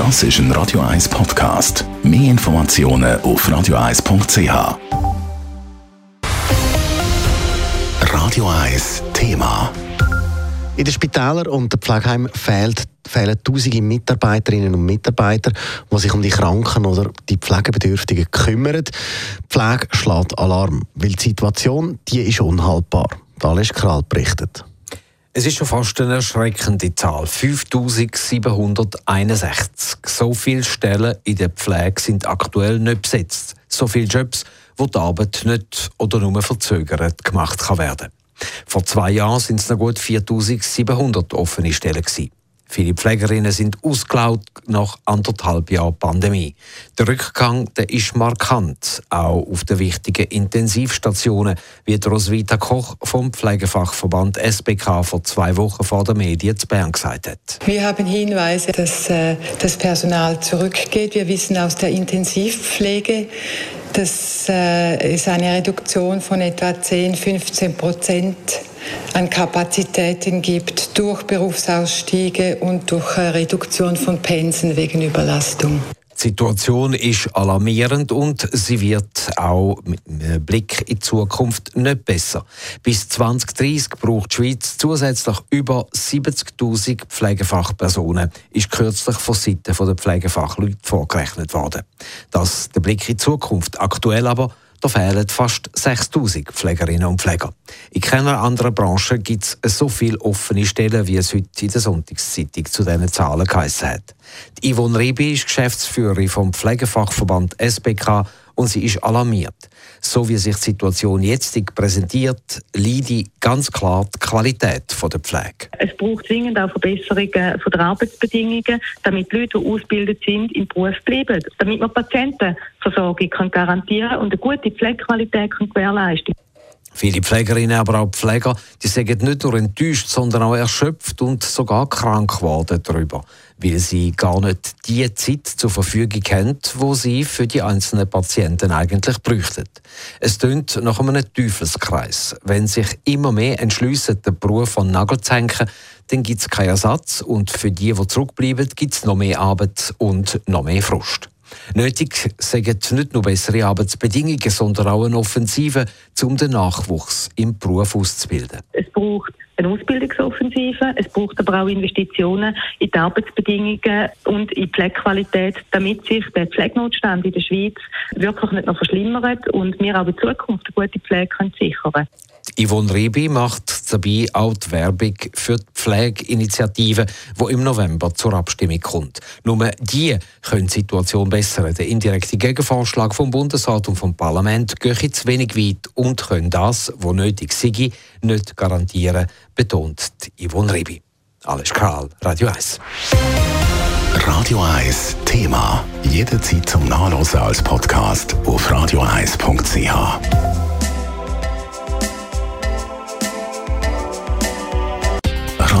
Das ist ein Radio 1 Podcast. Mehr Informationen auf radio1.ch. Radio 1 Thema. In den Spitälern und den Pflegeheimen fehlt, fehlen tausende Mitarbeiterinnen und Mitarbeiter, die sich um die Kranken oder die Pflegebedürftigen kümmern. Die Pflege schlägt Alarm, weil die Situation die ist unhaltbar. Alles Kral berichtet. Es ist schon fast eine erschreckende Zahl. 5761. So viele Stellen in der Pflege sind aktuell nicht besetzt. So viele Jobs, wo die Arbeit nicht oder nur verzögert gemacht kann werden. Vor zwei Jahren sind es noch gut 4700 offene Stellen. Viele Pflegerinnen sind ausgelaugt nach anderthalb Jahren Pandemie. Der Rückgang der ist markant, auch auf den wichtigen Intensivstationen, wie Roswitha Koch vom Pflegefachverband SBK vor zwei Wochen vor den Medien zu Bern gesagt hat. Wir haben Hinweise, dass äh, das Personal zurückgeht. Wir wissen aus der Intensivpflege, dass äh, es eine Reduktion von etwa 10, 15 Prozent an Kapazitäten gibt durch Berufsausstiege und durch äh, Reduktion von Pensen wegen Überlastung. Die Situation ist alarmierend und sie wird auch mit einem Blick in die Zukunft nicht besser. Bis 2030 braucht die Schweiz zusätzlich über 70.000 Pflegefachpersonen, ist kürzlich von Seiten der Pflegefachleute vorgerechnet worden. Das der Blick in die Zukunft. Aktuell aber da fehlen fast 6000 Pflegerinnen und Pfleger. In keiner anderen Branche gibt es so viele offene Stellen, wie es heute in der Sonntagszeitung zu diesen Zahlen geheißen hat. Die Yvonne Ribi ist Geschäftsführerin vom Pflegefachverband SBK und sie ist alarmiert. So wie sich die Situation jetzt präsentiert, leidet ganz klar die Qualität der Pflege. Es braucht zwingend auch Verbesserungen der Arbeitsbedingungen, damit Leute, die ausgebildet sind, im Beruf bleiben, damit man Patientenversorgung garantieren kann und eine gute Pflegequalität gewährleisten kann. Viele Pflegerinnen, aber auch Pfleger, die sind nicht nur enttäuscht, sondern auch erschöpft und sogar krank geworden darüber, weil sie gar nicht die Zeit zur Verfügung haben, wo sie für die einzelnen Patienten eigentlich bräuchten. Es tönt nach einem Teufelskreis. Wenn sich immer mehr entschliessen, den Beruf von Nagel zu hängen, dann gibt es keinen Ersatz und für die, die zurückbleiben, gibt es noch mehr Arbeit und noch mehr Frust. Nötig sind nicht nur bessere Arbeitsbedingungen, sondern auch eine Offensive, um den Nachwuchs im Beruf auszubilden. Es braucht eine Ausbildungsoffensive, es braucht aber auch Investitionen in die Arbeitsbedingungen und in die Pflegequalität, damit sich der Pflegenotstand in der Schweiz wirklich nicht noch verschlimmert und wir auch in Zukunft eine gute Pflege können sichern können. Yvonne Ribi macht dabei auch die Werbung für die Pflegeinitiative, die im November zur Abstimmung kommt. Nur die können die Situation bessern. Der indirekte Gegenvorschlag vom Bundesrat und vom Parlament geht zu wenig weit und können das, was nötig sei, nicht garantieren, betont Yvonne Ribi. Alles klar, Radio 1. Radio 1 Thema. Jederzeit zum Nachlesen als Podcast auf radio1.ch.